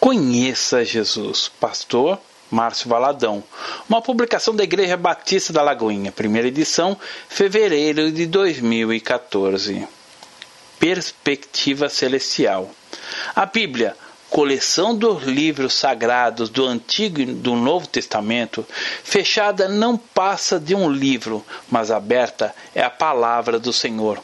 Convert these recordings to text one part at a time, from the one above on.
Conheça Jesus, pastor Márcio Valadão. Uma publicação da Igreja Batista da Lagoinha, primeira edição, fevereiro de 2014. Perspectiva Celestial. A Bíblia, coleção dos livros sagrados do Antigo e do Novo Testamento, fechada não passa de um livro, mas aberta é a palavra do Senhor.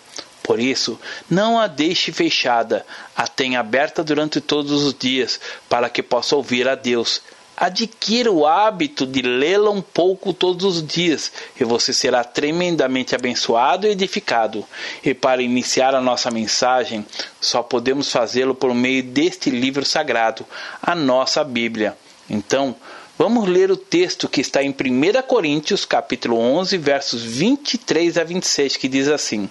Por isso, não a deixe fechada, a tenha aberta durante todos os dias, para que possa ouvir a Deus. Adquira o hábito de lê-la um pouco todos os dias e você será tremendamente abençoado e edificado. E para iniciar a nossa mensagem, só podemos fazê-lo por meio deste livro sagrado, a nossa Bíblia. Então, vamos ler o texto que está em 1 Coríntios, capítulo 11, versos 23 a 26, que diz assim: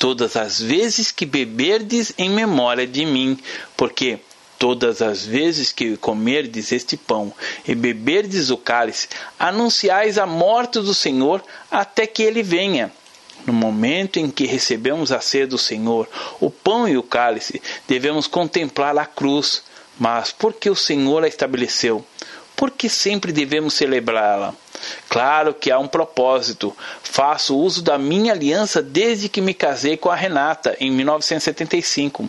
todas as vezes que beberdes em memória de mim, porque todas as vezes que comerdes este pão e beberdes o cálice, anunciais a morte do Senhor até que ele venha. No momento em que recebemos a ceia do Senhor, o pão e o cálice, devemos contemplar a cruz. Mas por que o Senhor a estabeleceu? Por que sempre devemos celebrá-la? Claro que há um propósito. Faço uso da minha aliança desde que me casei com a Renata em 1975.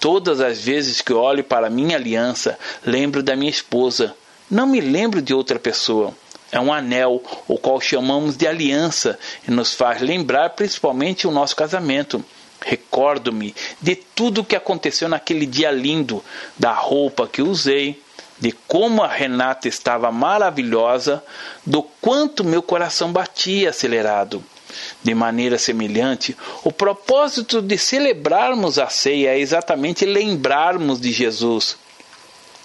Todas as vezes que olho para minha aliança, lembro da minha esposa. Não me lembro de outra pessoa. É um anel, o qual chamamos de aliança, e nos faz lembrar principalmente o nosso casamento. Recordo-me de tudo o que aconteceu naquele dia lindo, da roupa que usei, de como a Renata estava maravilhosa, do quanto meu coração batia acelerado. De maneira semelhante, o propósito de celebrarmos a ceia é exatamente lembrarmos de Jesus.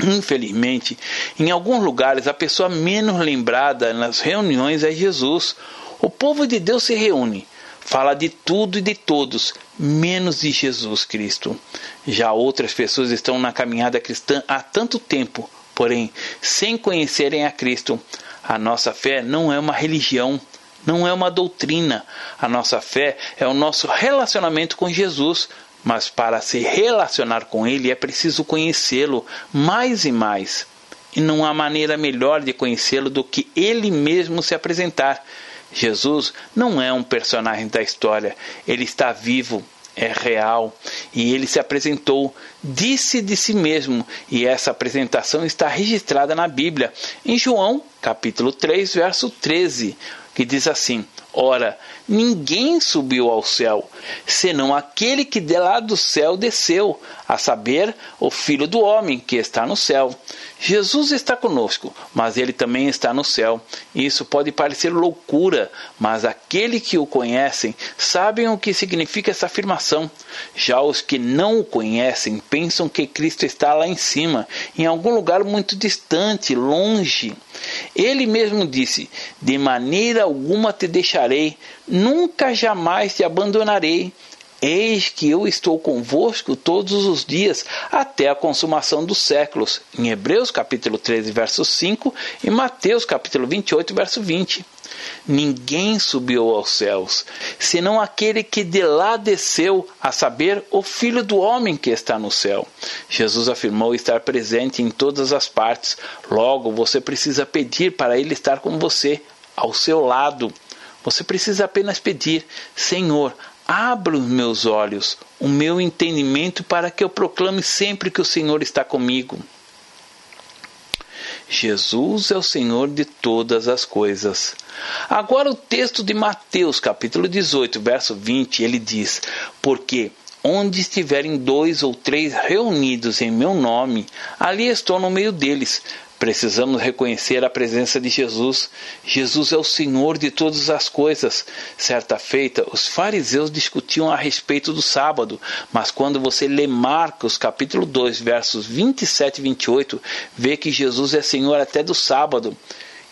Infelizmente, em alguns lugares, a pessoa menos lembrada nas reuniões é Jesus. O povo de Deus se reúne, fala de tudo e de todos, menos de Jesus Cristo. Já outras pessoas estão na caminhada cristã há tanto tempo, porém, sem conhecerem a Cristo. A nossa fé não é uma religião, não é uma doutrina. A nossa fé é o nosso relacionamento com Jesus. Mas para se relacionar com Ele é preciso conhecê-lo mais e mais. E não há maneira melhor de conhecê-lo do que Ele mesmo se apresentar. Jesus não é um personagem da história, ele está vivo, é real. E ele se apresentou, disse de si mesmo, e essa apresentação está registrada na Bíblia, em João, capítulo 3, verso 13, que diz assim: Ora, ninguém subiu ao céu, senão aquele que de lá do céu desceu, a saber, o Filho do Homem que está no céu. Jesus está conosco, mas ele também está no céu. Isso pode parecer loucura, mas aqueles que o conhecem sabem o que significa essa afirmação. Já os que não o conhecem pensam que Cristo está lá em cima, em algum lugar muito distante, longe. Ele mesmo disse: De maneira alguma te deixarei, nunca jamais te abandonarei. Eis que eu estou convosco todos os dias, até a consumação dos séculos. Em Hebreus capítulo 13, verso 5 e Mateus capítulo 28, verso 20. Ninguém subiu aos céus, senão aquele que de lá desceu, a saber, o Filho do Homem que está no céu. Jesus afirmou estar presente em todas as partes. Logo, você precisa pedir para ele estar com você, ao seu lado. Você precisa apenas pedir: Senhor, abra os meus olhos, o meu entendimento, para que eu proclame sempre que o Senhor está comigo. Jesus é o Senhor de todas as coisas. Agora o texto de Mateus, capítulo 18, verso 20, ele diz: Porque onde estiverem dois ou três reunidos em meu nome, ali estou no meio deles. Precisamos reconhecer a presença de Jesus. Jesus é o Senhor de todas as coisas. Certa feita, os fariseus discutiam a respeito do sábado, mas quando você lê Marcos capítulo 2, versos 27 e 28, vê que Jesus é Senhor até do sábado.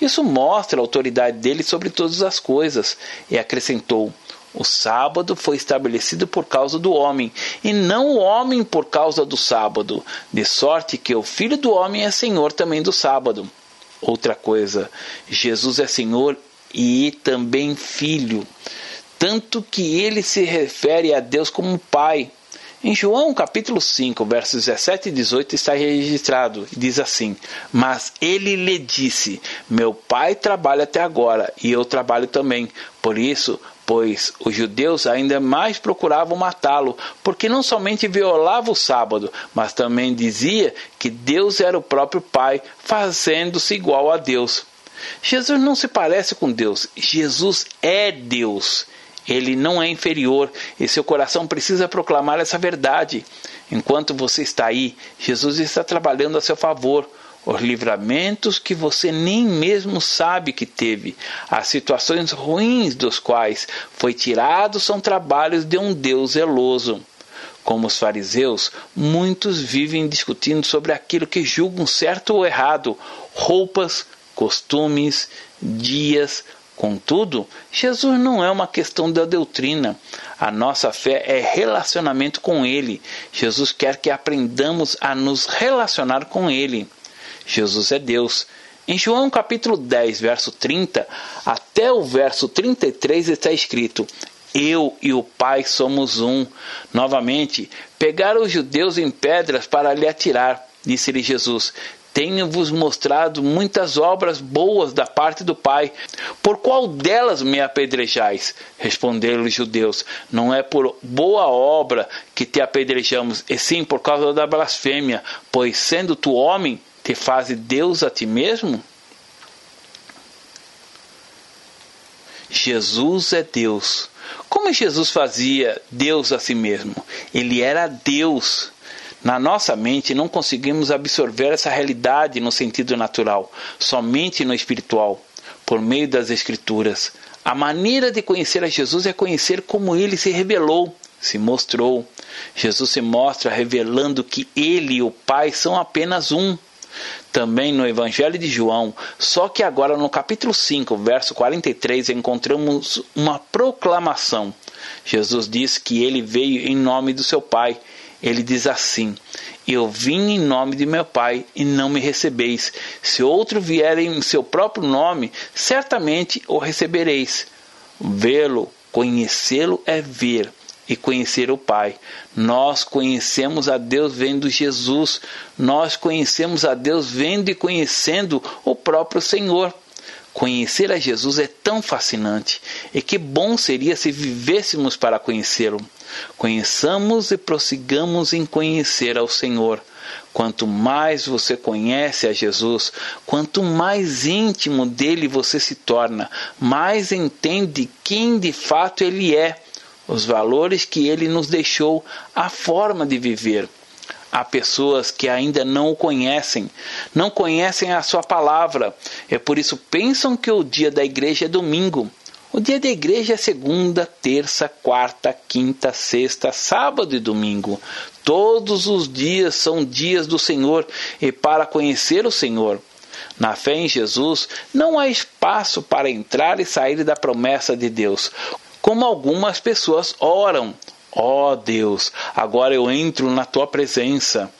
Isso mostra a autoridade dele sobre todas as coisas. E acrescentou: o sábado foi estabelecido por causa do homem, e não o homem por causa do sábado, de sorte que o Filho do homem é Senhor também do sábado. Outra coisa, Jesus é Senhor e também Filho, tanto que ele se refere a Deus como Pai. Em João capítulo 5, versos 17 e 18 está registrado, diz assim: Mas ele lhe disse: Meu pai trabalha até agora, e eu trabalho também. Por isso, pois os judeus ainda mais procuravam matá-lo, porque não somente violava o sábado, mas também dizia que Deus era o próprio Pai, fazendo-se igual a Deus. Jesus não se parece com Deus, Jesus é Deus. Ele não é inferior e seu coração precisa proclamar essa verdade. Enquanto você está aí, Jesus está trabalhando a seu favor. Os livramentos que você nem mesmo sabe que teve, as situações ruins dos quais foi tirado, são trabalhos de um Deus zeloso. Como os fariseus, muitos vivem discutindo sobre aquilo que julgam certo ou errado, roupas, costumes, dias, Contudo, Jesus não é uma questão da doutrina. A nossa fé é relacionamento com Ele. Jesus quer que aprendamos a nos relacionar com Ele. Jesus é Deus. Em João capítulo 10, verso 30 até o verso 33 está escrito: eu e o Pai somos um. Novamente, pegaram os judeus em pedras para lhe atirar. Disse-lhe Jesus: tenho-vos mostrado muitas obras boas da parte do Pai. Por qual delas me apedrejais? Responderam os judeus: Não é por boa obra que te apedrejamos, e sim por causa da blasfêmia, pois sendo tu homem, te fazes Deus a ti mesmo? Jesus é Deus. Como Jesus fazia Deus a si mesmo? Ele era Deus. Na nossa mente não conseguimos absorver essa realidade no sentido natural, somente no espiritual, por meio das Escrituras. A maneira de conhecer a Jesus é conhecer como ele se revelou, se mostrou. Jesus se mostra revelando que ele e o Pai são apenas um. Também no Evangelho de João, só que agora no capítulo 5, verso 43, encontramos uma proclamação. Jesus diz que ele veio em nome do seu Pai ele diz assim: Eu vim em nome de meu Pai e não me recebeis. Se outro vier em seu próprio nome, certamente o recebereis. Vê-lo, conhecê-lo é ver e conhecer o Pai. Nós conhecemos a Deus vendo Jesus, nós conhecemos a Deus vendo e conhecendo o próprio Senhor. Conhecer a Jesus é tão fascinante, e que bom seria se vivêssemos para conhecê-lo. Conheçamos e prossigamos em conhecer ao Senhor. Quanto mais você conhece a Jesus, quanto mais íntimo dele você se torna, mais entende quem de fato ele é, os valores que ele nos deixou, a forma de viver. Há pessoas que ainda não o conhecem, não conhecem a sua palavra, e por isso pensam que o dia da igreja é domingo. O dia da igreja é segunda, terça, quarta, quinta, sexta, sábado e domingo. Todos os dias são dias do Senhor e para conhecer o Senhor. Na fé em Jesus, não há espaço para entrar e sair da promessa de Deus, como algumas pessoas oram. Ó oh Deus, agora eu entro na tua presença.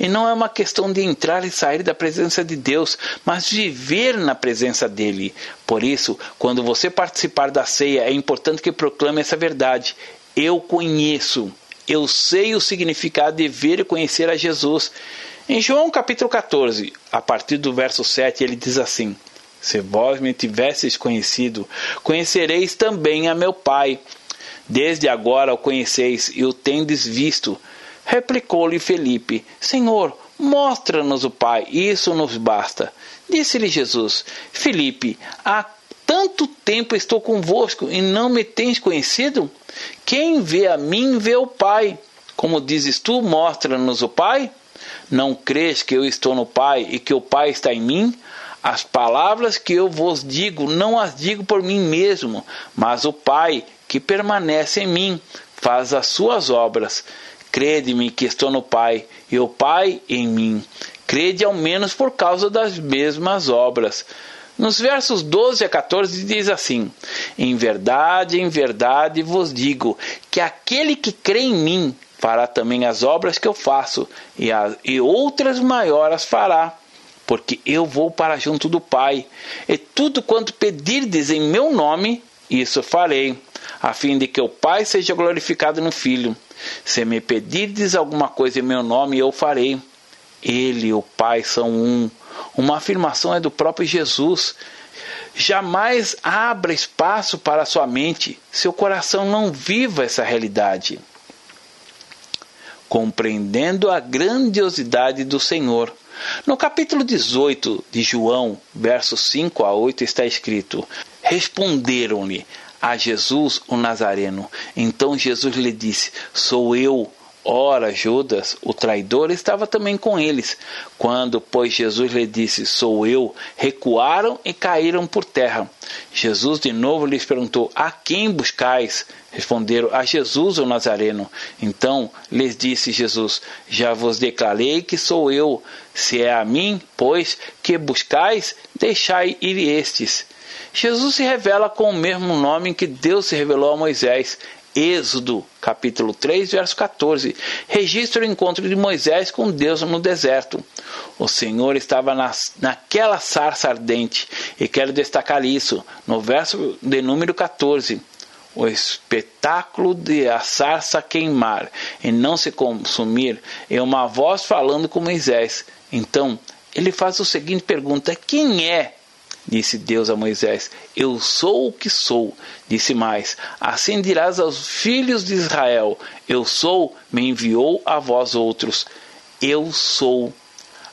E não é uma questão de entrar e sair da presença de Deus, mas viver na presença dele. Por isso, quando você participar da ceia, é importante que proclame essa verdade. Eu conheço, eu sei o significado de ver e conhecer a Jesus. Em João capítulo 14, a partir do verso 7, ele diz assim: Se vós me tivesseis conhecido, conhecereis também a meu Pai Desde agora o conheceis e o tendes visto. Replicou-lhe Felipe: Senhor, mostra-nos o Pai, isso nos basta. Disse-lhe Jesus: Felipe, há tanto tempo estou convosco e não me tens conhecido? Quem vê a mim vê o Pai. Como dizes tu, mostra-nos o Pai? Não crês que eu estou no Pai e que o Pai está em mim? As palavras que eu vos digo, não as digo por mim mesmo, mas o Pai que permanece em mim faz as suas obras. Crede-me que estou no Pai e o Pai em mim. Crede ao menos por causa das mesmas obras. Nos versos 12 a 14 diz assim: Em verdade, em verdade vos digo que aquele que crê em mim fará também as obras que eu faço, e, as, e outras maiores fará, porque eu vou para junto do Pai. E tudo quanto pedirdes em meu nome, isso farei, a fim de que o Pai seja glorificado no Filho. Se me pedirdes alguma coisa em meu nome, eu farei. Ele e o Pai são um. Uma afirmação é do próprio Jesus. Jamais abra espaço para sua mente, seu coração não viva essa realidade. Compreendendo a grandiosidade do Senhor. No capítulo 18 de João, versos 5 a 8, está escrito: Responderam-lhe a Jesus o Nazareno. Então Jesus lhe disse: Sou eu Ora, Judas, o traidor, estava também com eles. Quando, pois, Jesus lhe disse: Sou eu, recuaram e caíram por terra. Jesus de novo lhes perguntou: A quem buscais? Responderam: A Jesus, o Nazareno. Então lhes disse Jesus: Já vos declarei que sou eu. Se é a mim, pois, que buscais, deixai ir estes. Jesus se revela com o mesmo nome que Deus se revelou a Moisés. Êxodo, capítulo 3, verso 14, registra o encontro de Moisés com Deus no deserto. O Senhor estava nas, naquela sarça ardente, e quero destacar isso, no verso de número 14. O espetáculo de a sarça queimar e não se consumir é uma voz falando com Moisés. Então, ele faz a seguinte pergunta: Quem é Disse Deus a Moisés: Eu sou o que sou. Disse mais: Assim dirás aos filhos de Israel: Eu sou, me enviou a vós outros. Eu sou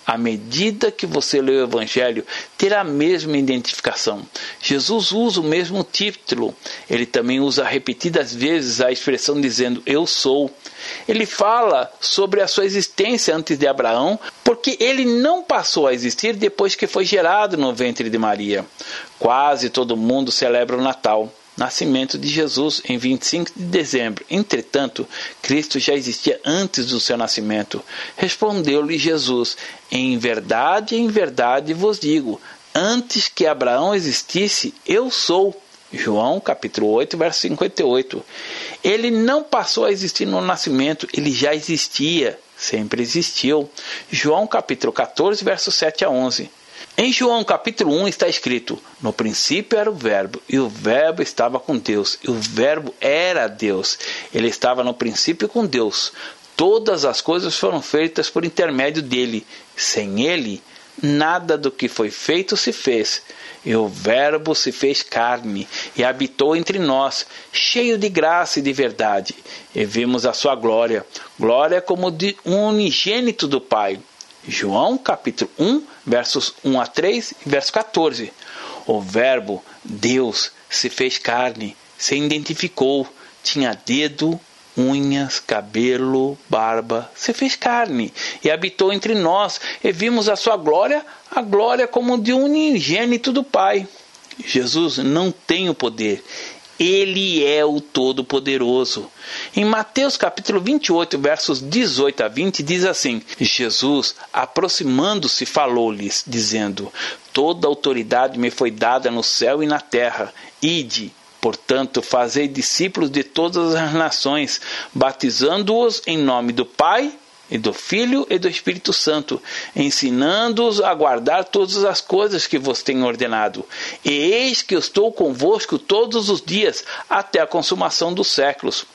à medida que você lê o Evangelho, terá a mesma identificação. Jesus usa o mesmo título. Ele também usa repetidas vezes a expressão dizendo eu sou. Ele fala sobre a sua existência antes de Abraão, porque ele não passou a existir depois que foi gerado no ventre de Maria. Quase todo mundo celebra o Natal nascimento de Jesus em 25 de dezembro. Entretanto, Cristo já existia antes do seu nascimento. Respondeu-lhe Jesus: Em verdade, em verdade vos digo, antes que Abraão existisse, eu sou. João capítulo 8, verso 58. Ele não passou a existir no nascimento, ele já existia, sempre existiu. João capítulo 14, verso 7 a 11. Em João capítulo 1 está escrito: No princípio era o Verbo, e o Verbo estava com Deus, e o Verbo era Deus. Ele estava no princípio com Deus. Todas as coisas foram feitas por intermédio dele. Sem ele, nada do que foi feito se fez. E o Verbo se fez carne e habitou entre nós, cheio de graça e de verdade. E vimos a sua glória, glória como de um unigênito do Pai João capítulo 1, versos 1 a 3 e verso 14. O verbo Deus se fez carne, se identificou, tinha dedo, unhas, cabelo, barba, se fez carne e habitou entre nós, e vimos a sua glória, a glória como de um unigênito do Pai. Jesus não tem o poder, ele é o Todo-Poderoso. Em Mateus capítulo 28, versos 18 a 20, diz assim: Jesus, aproximando-se, falou-lhes, dizendo: Toda autoridade me foi dada no céu e na terra. Ide, Portanto, fazei discípulos de todas as nações, batizando-os em nome do Pai, e do Filho e do Espírito Santo, ensinando-os a guardar todas as coisas que vos tenho ordenado. E eis que estou convosco todos os dias, até a consumação dos séculos.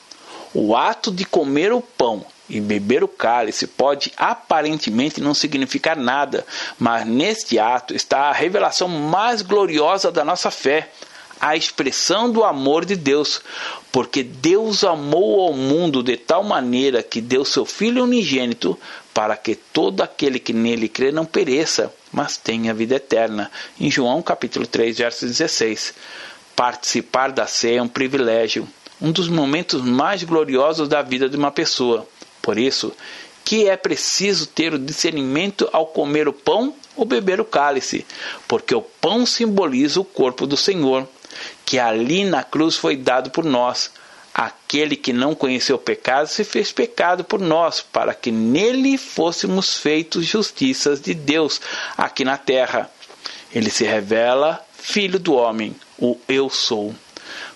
O ato de comer o pão e beber o cálice pode aparentemente não significar nada, mas neste ato está a revelação mais gloriosa da nossa fé a expressão do amor de Deus, porque Deus amou ao mundo de tal maneira que deu seu Filho unigênito para que todo aquele que nele crê não pereça, mas tenha vida eterna. Em João capítulo 3, verso 16. Participar da ceia é um privilégio, um dos momentos mais gloriosos da vida de uma pessoa. Por isso, que é preciso ter o discernimento ao comer o pão ou beber o cálice, porque o pão simboliza o corpo do Senhor, que ali na cruz foi dado por nós. Aquele que não conheceu pecado se fez pecado por nós, para que nele fôssemos feitos justiças de Deus aqui na terra. Ele se revela Filho do Homem, o Eu Sou.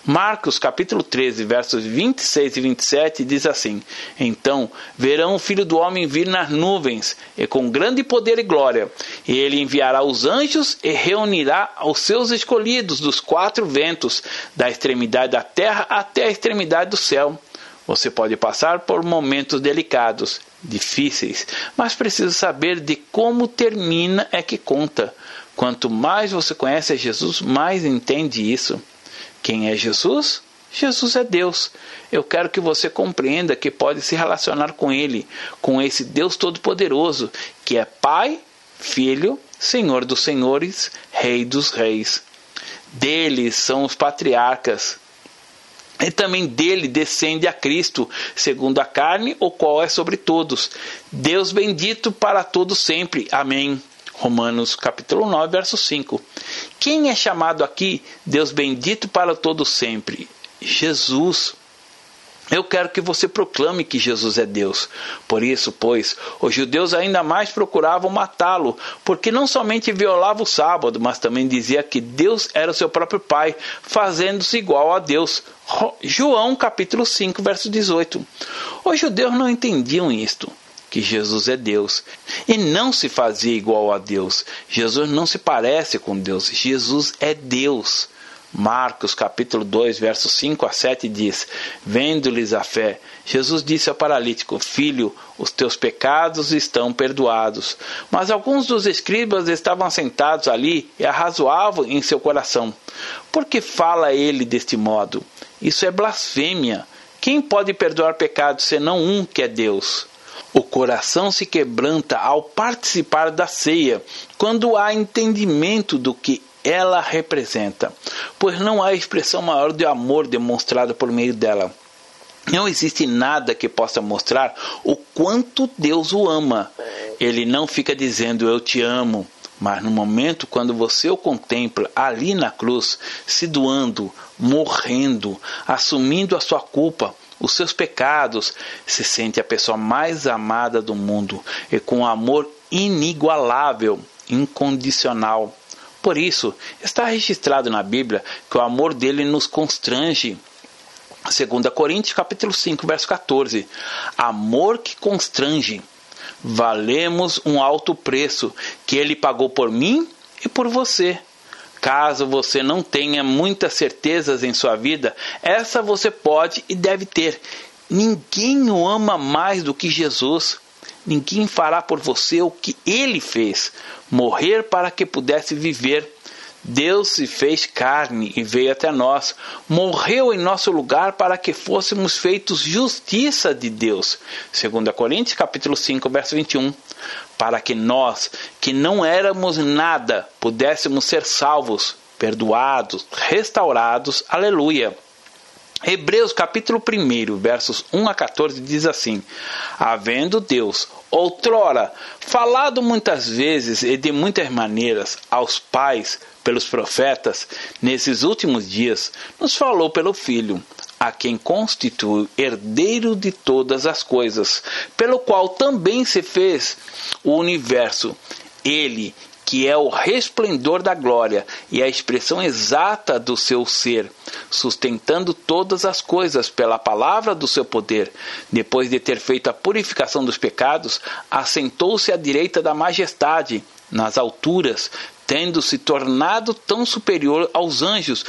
Marcos capítulo 13, versos 26 e 27 diz assim: Então verão o filho do homem vir nas nuvens, e com grande poder e glória, e ele enviará os anjos e reunirá os seus escolhidos dos quatro ventos, da extremidade da terra até a extremidade do céu. Você pode passar por momentos delicados, difíceis, mas precisa saber de como termina é que conta. Quanto mais você conhece Jesus, mais entende isso. Quem é Jesus? Jesus é Deus. Eu quero que você compreenda que pode se relacionar com Ele, com esse Deus Todo-Poderoso, que é Pai, Filho, Senhor dos Senhores, Rei dos Reis. Dele são os patriarcas. E também dele descende a Cristo, segundo a carne, o qual é sobre todos. Deus bendito para todos sempre. Amém. Romanos capítulo 9, verso 5. Quem é chamado aqui Deus bendito para todo sempre? Jesus. Eu quero que você proclame que Jesus é Deus. Por isso, pois, os judeus ainda mais procuravam matá-lo, porque não somente violava o sábado, mas também dizia que Deus era o seu próprio Pai, fazendo-se igual a Deus. João capítulo 5, verso 18. Os judeus não entendiam isto que Jesus é Deus e não se fazia igual a Deus. Jesus não se parece com Deus. Jesus é Deus. Marcos capítulo 2, versos 5 a 7 diz: Vendo-lhes a fé, Jesus disse ao paralítico: Filho, os teus pecados estão perdoados. Mas alguns dos escribas estavam sentados ali e arrazoavam em seu coração: Por que fala ele deste modo? Isso é blasfêmia. Quem pode perdoar pecados senão um que é Deus? O coração se quebranta ao participar da ceia, quando há entendimento do que ela representa, pois não há expressão maior de amor demonstrada por meio dela. Não existe nada que possa mostrar o quanto Deus o ama. Ele não fica dizendo eu te amo, mas no momento quando você o contempla ali na cruz, se doando, morrendo, assumindo a sua culpa, os seus pecados, se sente a pessoa mais amada do mundo e com um amor inigualável, incondicional. Por isso, está registrado na Bíblia que o amor dele nos constrange. 2 Coríntios capítulo 5, verso 14. Amor que constrange. Valemos um alto preço que ele pagou por mim e por você. Caso você não tenha muitas certezas em sua vida, essa você pode e deve ter. Ninguém o ama mais do que Jesus. Ninguém fará por você o que ele fez, morrer para que pudesse viver. Deus se fez carne e veio até nós, morreu em nosso lugar para que fôssemos feitos justiça de Deus. 2 Coríntios capítulo 5, verso 21. Para que nós, que não éramos nada, pudéssemos ser salvos, perdoados, restaurados. Aleluia. Hebreus capítulo 1, versos 1 a 14 diz assim: Havendo Deus outrora falado muitas vezes e de muitas maneiras aos pais pelos profetas, nesses últimos dias nos falou pelo Filho, a quem constitui herdeiro de todas as coisas, pelo qual também se fez o universo. Ele que é o resplendor da glória e a expressão exata do seu ser, sustentando todas as coisas pela palavra do seu poder. Depois de ter feito a purificação dos pecados, assentou-se à direita da majestade, nas alturas, tendo se tornado tão superior aos anjos,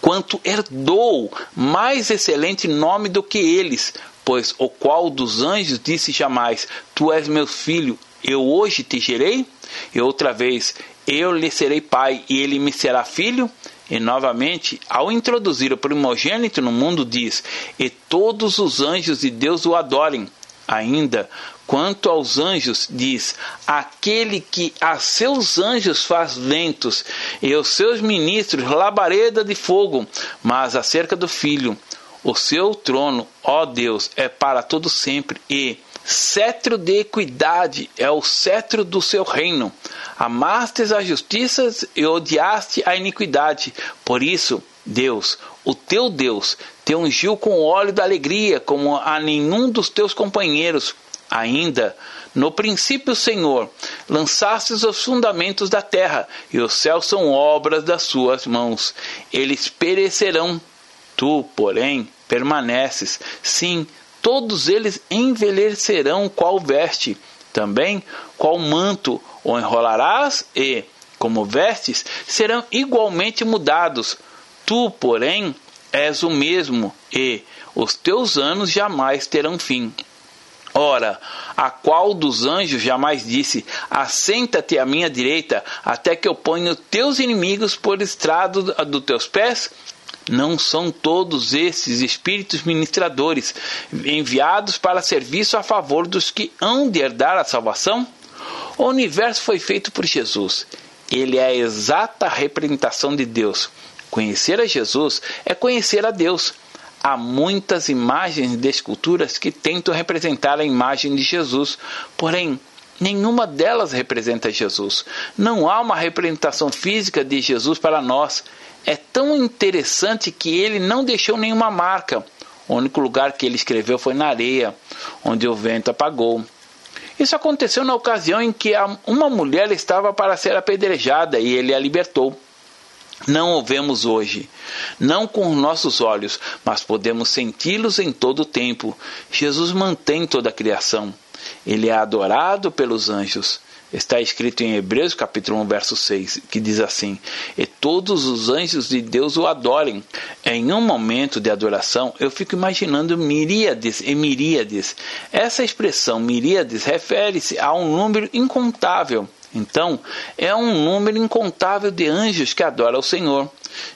quanto herdou mais excelente nome do que eles, pois o qual dos anjos disse jamais: Tu és meu filho, eu hoje te gerei? E outra vez, eu lhe serei pai e ele me será filho? E novamente, ao introduzir o primogênito no mundo, diz: E todos os anjos de Deus o adorem. Ainda, quanto aos anjos, diz: Aquele que a seus anjos faz ventos e aos seus ministros labareda de fogo. Mas acerca do filho, o seu trono, ó Deus, é para todo sempre e cetro de equidade é o cetro do seu reino. Amastes a justiça e odiaste a iniquidade. Por isso, Deus, o teu Deus, te ungiu com óleo da alegria, como a nenhum dos teus companheiros. Ainda, no princípio, Senhor, lançastes os fundamentos da terra, e os céus são obras das suas mãos. Eles perecerão. Tu, porém, permaneces. Sim, todos eles envelhecerão qual veste. Também qual manto o enrolarás e, como vestes, serão igualmente mudados. Tu, porém, és o mesmo, e os teus anos jamais terão fim. Ora, a qual dos anjos jamais disse: Assenta-te à minha direita, até que eu ponha teus inimigos por estrado dos teus pés? Não são todos esses espíritos ministradores enviados para serviço a favor dos que hão de herdar a salvação? O universo foi feito por Jesus. Ele é a exata representação de Deus. Conhecer a Jesus é conhecer a Deus. Há muitas imagens de esculturas que tentam representar a imagem de Jesus, porém, nenhuma delas representa Jesus. Não há uma representação física de Jesus para nós. É tão interessante que ele não deixou nenhuma marca. O único lugar que ele escreveu foi na areia, onde o vento apagou. Isso aconteceu na ocasião em que uma mulher estava para ser apedrejada e ele a libertou. Não o vemos hoje, não com nossos olhos, mas podemos senti-los em todo o tempo. Jesus mantém toda a criação. Ele é adorado pelos anjos. Está escrito em Hebreus capítulo 1, verso 6, que diz assim: E todos os anjos de Deus o adorem. Em um momento de adoração, eu fico imaginando miríades e miríades. Essa expressão miríades refere-se a um número incontável. Então, é um número incontável de anjos que adoram ao Senhor.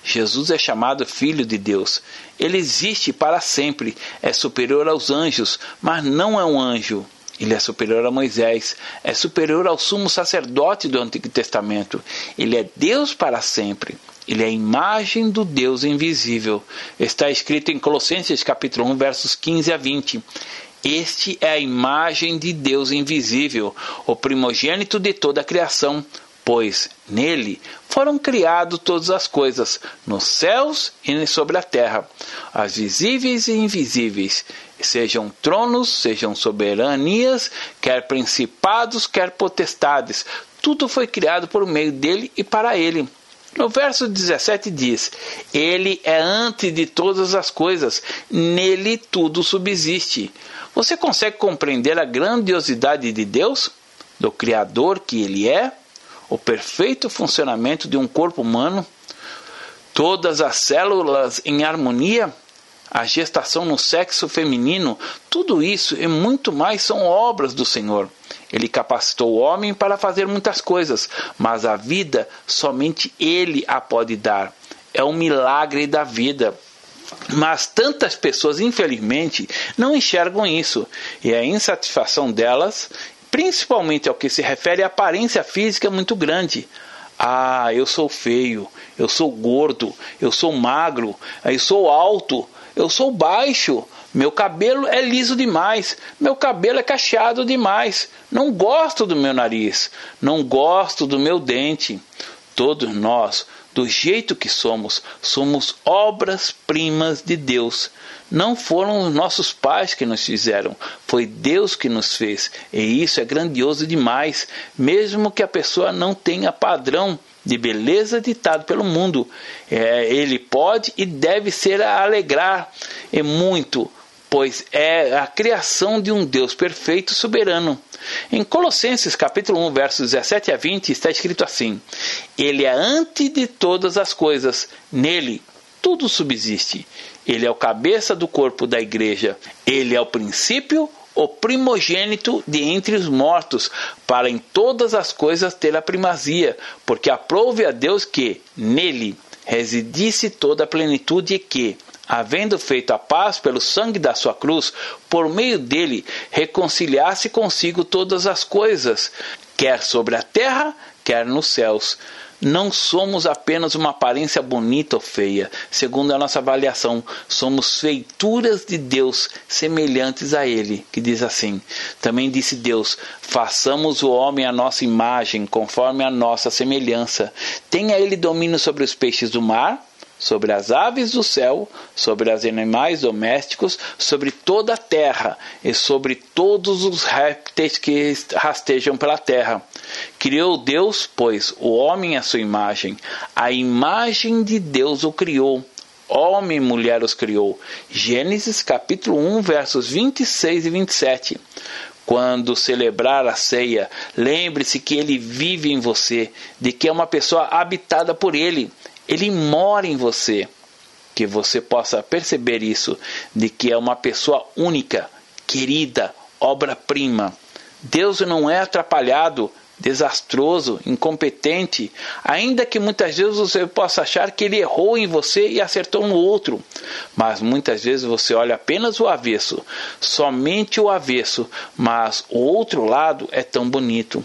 Jesus é chamado Filho de Deus. Ele existe para sempre, é superior aos anjos, mas não é um anjo. Ele é superior a Moisés, é superior ao sumo sacerdote do Antigo Testamento. Ele é Deus para sempre. Ele é a imagem do Deus invisível. Está escrito em Colossenses capítulo 1, versos 15 a 20. Este é a imagem de Deus invisível, o primogênito de toda a criação, pois nele foram criadas todas as coisas, nos céus e sobre a terra, as visíveis e invisíveis, sejam tronos, sejam soberanias, quer principados, quer potestades, tudo foi criado por meio dele e para ele. No verso 17 diz: Ele é antes de todas as coisas, nele tudo subsiste. Você consegue compreender a grandiosidade de Deus, do Criador que Ele é, o perfeito funcionamento de um corpo humano, todas as células em harmonia, a gestação no sexo feminino, tudo isso e muito mais são obras do Senhor. Ele capacitou o homem para fazer muitas coisas, mas a vida somente Ele a pode dar. É um milagre da vida. Mas tantas pessoas, infelizmente, não enxergam isso, e a insatisfação delas, principalmente ao que se refere à aparência física, é muito grande. Ah, eu sou feio, eu sou gordo, eu sou magro, eu sou alto, eu sou baixo, meu cabelo é liso demais, meu cabelo é cacheado demais, não gosto do meu nariz, não gosto do meu dente. Todos nós do jeito que somos, somos obras-primas de Deus. Não foram os nossos pais que nos fizeram, foi Deus que nos fez. E isso é grandioso demais, mesmo que a pessoa não tenha padrão de beleza ditado pelo mundo. É, ele pode e deve ser a alegrar e muito pois é a criação de um Deus perfeito e soberano. Em Colossenses capítulo 1, versos 17 a 20, está escrito assim: Ele é antes de todas as coisas, nele tudo subsiste. Ele é o cabeça do corpo da igreja. Ele é o princípio, o primogênito de entre os mortos, para em todas as coisas ter a primazia, porque aprove a Deus que nele residisse toda a plenitude e que havendo feito a paz pelo sangue da sua cruz, por meio dele reconciliasse consigo todas as coisas, quer sobre a terra, quer nos céus. não somos apenas uma aparência bonita ou feia. Segundo a nossa avaliação, somos feituras de Deus semelhantes a Ele, que diz assim: Também disse Deus: Façamos o homem à nossa imagem, conforme a nossa semelhança. Tenha ele domínio sobre os peixes do mar sobre as aves do céu, sobre os animais domésticos, sobre toda a terra e sobre todos os répteis que rastejam pela terra. Criou Deus, pois, o homem à sua imagem. A imagem de Deus o criou. Homem e mulher os criou. Gênesis capítulo 1, versos 26 e 27. Quando celebrar a ceia, lembre-se que ele vive em você, de que é uma pessoa habitada por ele. Ele mora em você. Que você possa perceber isso, de que é uma pessoa única, querida, obra-prima. Deus não é atrapalhado, desastroso, incompetente, ainda que muitas vezes você possa achar que ele errou em você e acertou no outro. Mas muitas vezes você olha apenas o avesso, somente o avesso, mas o outro lado é tão bonito.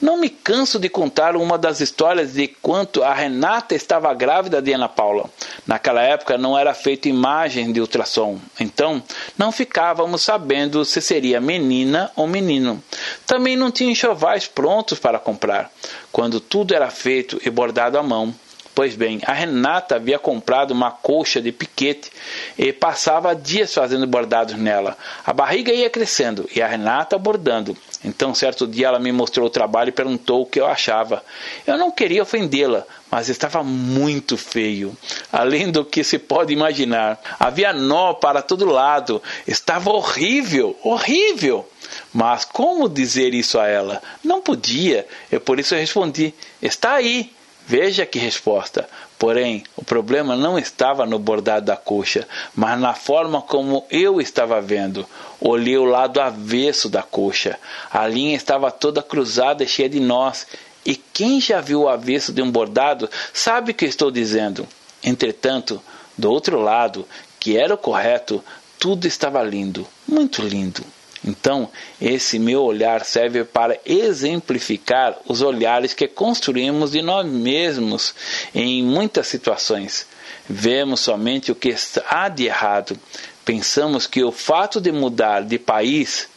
Não me canso de contar uma das histórias de quanto a Renata estava grávida de Ana Paula. Naquela época não era feita imagem de ultrassom, então não ficávamos sabendo se seria menina ou menino. Também não tinha enxovais prontos para comprar, quando tudo era feito e bordado à mão. Pois bem, a Renata havia comprado uma colcha de piquete e passava dias fazendo bordados nela. A barriga ia crescendo e a Renata bordando. Então, certo dia, ela me mostrou o trabalho e perguntou o que eu achava. Eu não queria ofendê-la, mas estava muito feio, além do que se pode imaginar. Havia nó para todo lado, estava horrível, horrível. Mas como dizer isso a ela? Não podia, e por isso eu respondi: Está aí. Veja que resposta. Porém, o problema não estava no bordado da coxa, mas na forma como eu estava vendo. Olhei o lado avesso da coxa. A linha estava toda cruzada e cheia de nós. E quem já viu o avesso de um bordado sabe o que estou dizendo. Entretanto, do outro lado, que era o correto, tudo estava lindo, muito lindo. Então, esse meu olhar serve para exemplificar os olhares que construímos de nós mesmos em muitas situações. Vemos somente o que há de errado. Pensamos que o fato de mudar de país,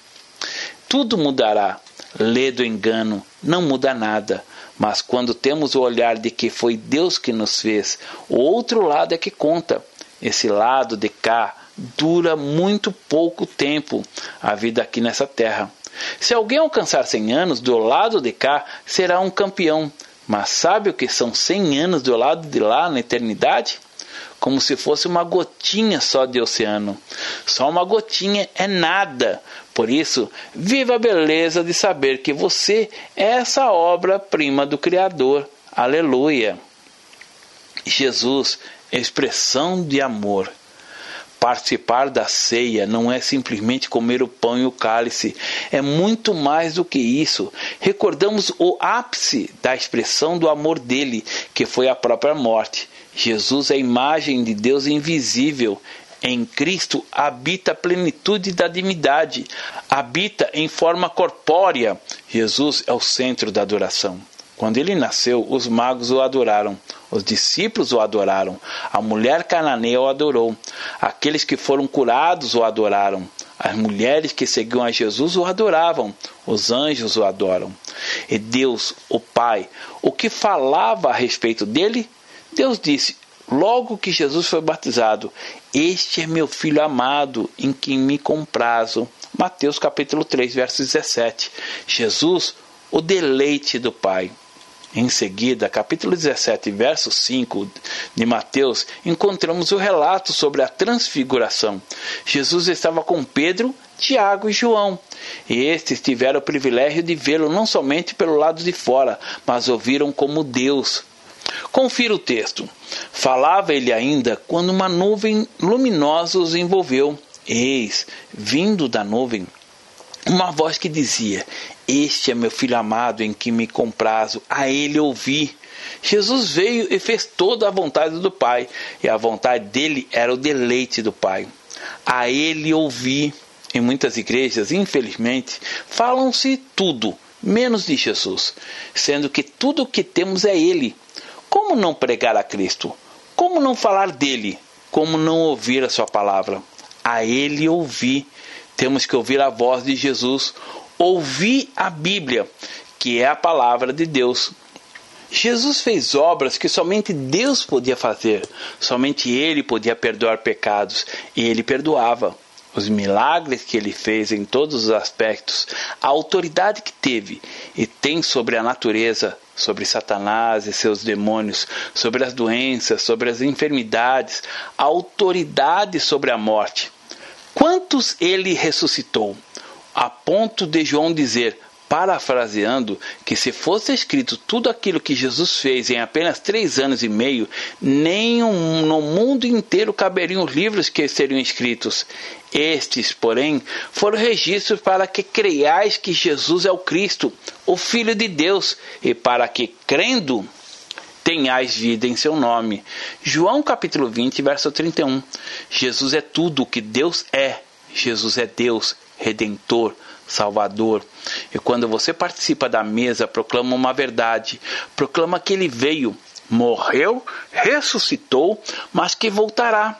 tudo mudará. Lê do engano, não muda nada. Mas quando temos o olhar de que foi Deus que nos fez, o outro lado é que conta. Esse lado de cá dura muito pouco tempo a vida aqui nessa terra. Se alguém alcançar 100 anos do lado de cá, será um campeão. Mas sabe o que são 100 anos do lado de lá na eternidade? Como se fosse uma gotinha só de oceano. Só uma gotinha é nada. Por isso, viva a beleza de saber que você é essa obra-prima do Criador. Aleluia! Jesus, expressão de amor Participar da ceia não é simplesmente comer o pão e o cálice, é muito mais do que isso. Recordamos o ápice da expressão do amor dele, que foi a própria morte. Jesus é a imagem de Deus invisível. Em Cristo habita a plenitude da divindade, habita em forma corpórea. Jesus é o centro da adoração. Quando ele nasceu, os magos o adoraram, os discípulos o adoraram, a mulher cananeia o adorou, aqueles que foram curados o adoraram, as mulheres que seguiam a Jesus o adoravam, os anjos o adoram. E Deus, o Pai, o que falava a respeito dele? Deus disse: Logo que Jesus foi batizado, este é meu filho amado, em quem me comprazo. Mateus capítulo 3, verso 17. Jesus, o deleite do Pai. Em seguida, capítulo 17, verso 5 de Mateus, encontramos o relato sobre a transfiguração. Jesus estava com Pedro, Tiago e João, e estes tiveram o privilégio de vê-lo não somente pelo lado de fora, mas ouviram como Deus. Confira o texto. Falava ele ainda quando uma nuvem luminosa os envolveu. Eis, vindo da nuvem, uma voz que dizia: Este é meu filho amado em que me comprazo, a ele ouvi. Jesus veio e fez toda a vontade do Pai, e a vontade dele era o deleite do Pai. A ele ouvi. Em muitas igrejas, infelizmente, falam-se tudo, menos de Jesus, sendo que tudo o que temos é Ele. Como não pregar a Cristo? Como não falar dele? Como não ouvir a sua palavra? A ele ouvir. Temos que ouvir a voz de Jesus, ouvir a Bíblia, que é a palavra de Deus. Jesus fez obras que somente Deus podia fazer, somente Ele podia perdoar pecados, e Ele perdoava. Os milagres que ele fez em todos os aspectos, a autoridade que teve e tem sobre a natureza, sobre Satanás e seus demônios, sobre as doenças, sobre as enfermidades, a autoridade sobre a morte. Quantos ele ressuscitou? A ponto de João dizer: parafraseando, que se fosse escrito tudo aquilo que Jesus fez em apenas três anos e meio, nem no mundo inteiro caberiam os livros que seriam escritos. Estes, porém, foram registros para que creiais que Jesus é o Cristo, o Filho de Deus, e para que, crendo, tenhais vida em seu nome. João capítulo 20, verso 31. Jesus é tudo o que Deus é. Jesus é Deus, Redentor, Salvador. E quando você participa da mesa, proclama uma verdade, proclama que ele veio, morreu, ressuscitou, mas que voltará.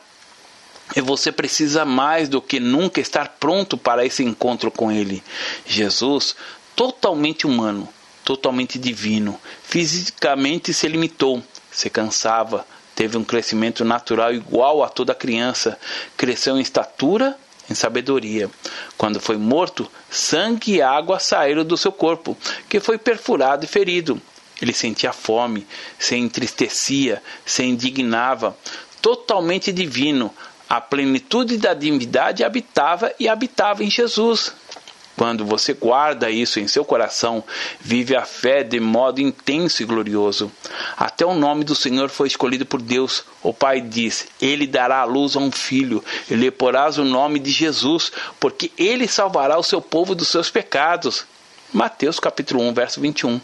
E você precisa mais do que nunca estar pronto para esse encontro com ele. Jesus, totalmente humano, totalmente divino, fisicamente se limitou, se cansava, teve um crescimento natural igual a toda criança, cresceu em estatura em sabedoria. Quando foi morto, sangue e água saíram do seu corpo, que foi perfurado e ferido. Ele sentia fome, se entristecia, se indignava, totalmente divino. A plenitude da divindade habitava e habitava em Jesus. Quando você guarda isso em seu coração, vive a fé de modo intenso e glorioso. Até o nome do Senhor foi escolhido por Deus. O Pai diz: Ele dará a luz a um filho, e lhe porás o nome de Jesus, porque ele salvará o seu povo dos seus pecados. Mateus capítulo 1, verso 21.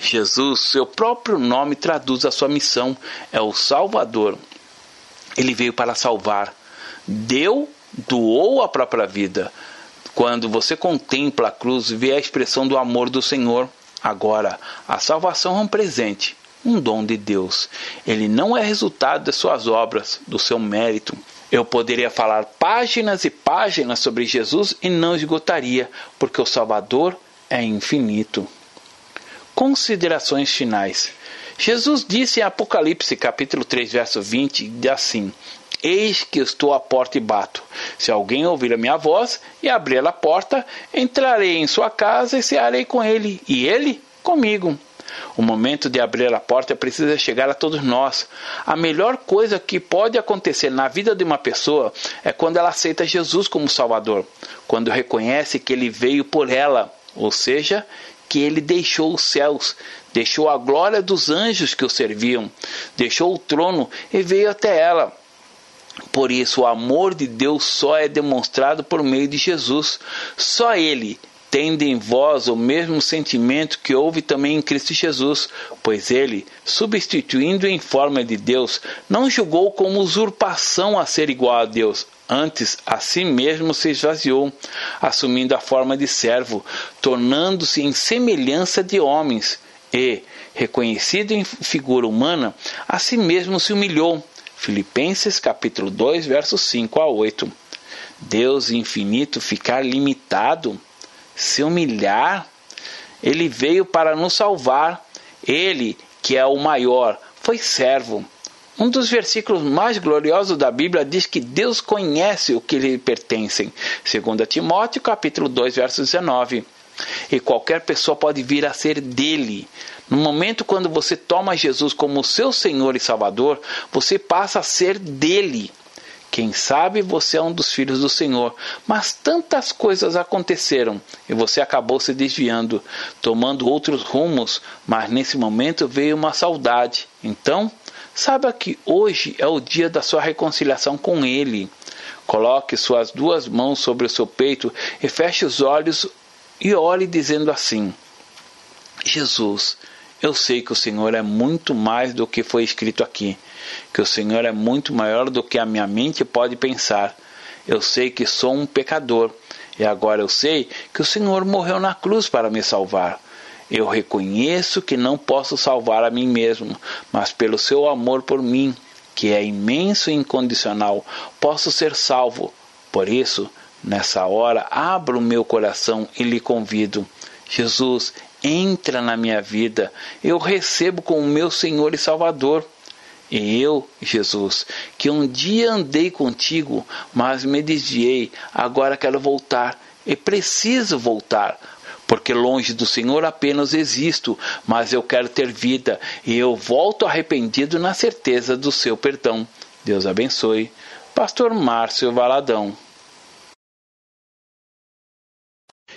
Jesus, seu próprio nome traduz a sua missão, é o Salvador. Ele veio para salvar. Deu, doou a própria vida quando você contempla a cruz, vê a expressão do amor do Senhor. Agora, a salvação é um presente, um dom de Deus. Ele não é resultado das suas obras, do seu mérito. Eu poderia falar páginas e páginas sobre Jesus e não esgotaria, porque o Salvador é infinito. Considerações finais. Jesus disse em Apocalipse capítulo 3, verso 20, assim: Eis que estou à porta e bato. Se alguém ouvir a minha voz e abrir a porta, entrarei em sua casa e cearei com ele, e ele comigo. O momento de abrir a porta precisa chegar a todos nós. A melhor coisa que pode acontecer na vida de uma pessoa é quando ela aceita Jesus como Salvador, quando reconhece que ele veio por ela, ou seja, que ele deixou os céus, deixou a glória dos anjos que o serviam, deixou o trono e veio até ela. Por isso, o amor de Deus só é demonstrado por meio de Jesus. Só Ele tende em vós o mesmo sentimento que houve também em Cristo Jesus, pois ele, substituindo em forma de Deus, não julgou como usurpação a ser igual a Deus. Antes, a si mesmo se esvaziou, assumindo a forma de servo, tornando-se em semelhança de homens, e, reconhecido em figura humana, a si mesmo se humilhou Filipenses capítulo 2, versos 5 a 8. Deus infinito ficar limitado, se humilhar, ele veio para nos salvar. Ele, que é o maior, foi servo. Um dos versículos mais gloriosos da Bíblia diz que Deus conhece o que lhe pertencem. 2 Timóteo capítulo 2, verso 19. E qualquer pessoa pode vir a ser dele. No momento quando você toma Jesus como seu Senhor e Salvador, você passa a ser dele. Quem sabe você é um dos filhos do Senhor, mas tantas coisas aconteceram e você acabou se desviando, tomando outros rumos, mas nesse momento veio uma saudade. Então, saiba que hoje é o dia da sua reconciliação com Ele. Coloque suas duas mãos sobre o seu peito e feche os olhos e ore dizendo assim: Jesus, eu sei que o Senhor é muito mais do que foi escrito aqui, que o Senhor é muito maior do que a minha mente pode pensar. Eu sei que sou um pecador, e agora eu sei que o Senhor morreu na cruz para me salvar. Eu reconheço que não posso salvar a mim mesmo, mas pelo seu amor por mim, que é imenso e incondicional, posso ser salvo. Por isso, nessa hora, abro o meu coração e lhe convido. Jesus, entra na minha vida. Eu recebo como meu Senhor e Salvador. E eu, Jesus, que um dia andei contigo, mas me desviei, agora quero voltar. E preciso voltar, porque longe do Senhor apenas existo, mas eu quero ter vida, e eu volto arrependido na certeza do seu perdão. Deus abençoe. Pastor Márcio Valadão.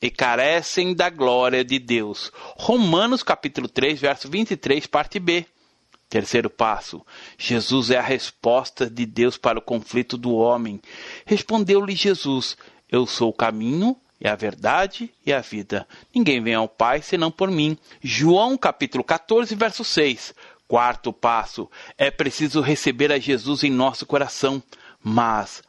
e carecem da glória de Deus. Romanos capítulo 3, verso 23, parte B. Terceiro passo: Jesus é a resposta de Deus para o conflito do homem. Respondeu-lhe Jesus: Eu sou o caminho, e a verdade e a vida. Ninguém vem ao Pai senão por mim. João capítulo 14, verso 6. Quarto passo: é preciso receber a Jesus em nosso coração, mas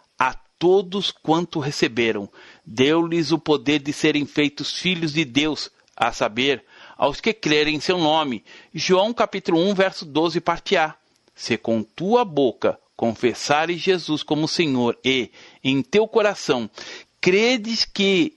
todos quanto receberam, deu-lhes o poder de serem feitos filhos de Deus, a saber, aos que crerem em seu nome. João capítulo 1, verso 12, parte A. Se com tua boca confessares Jesus como Senhor e, em teu coração, credes que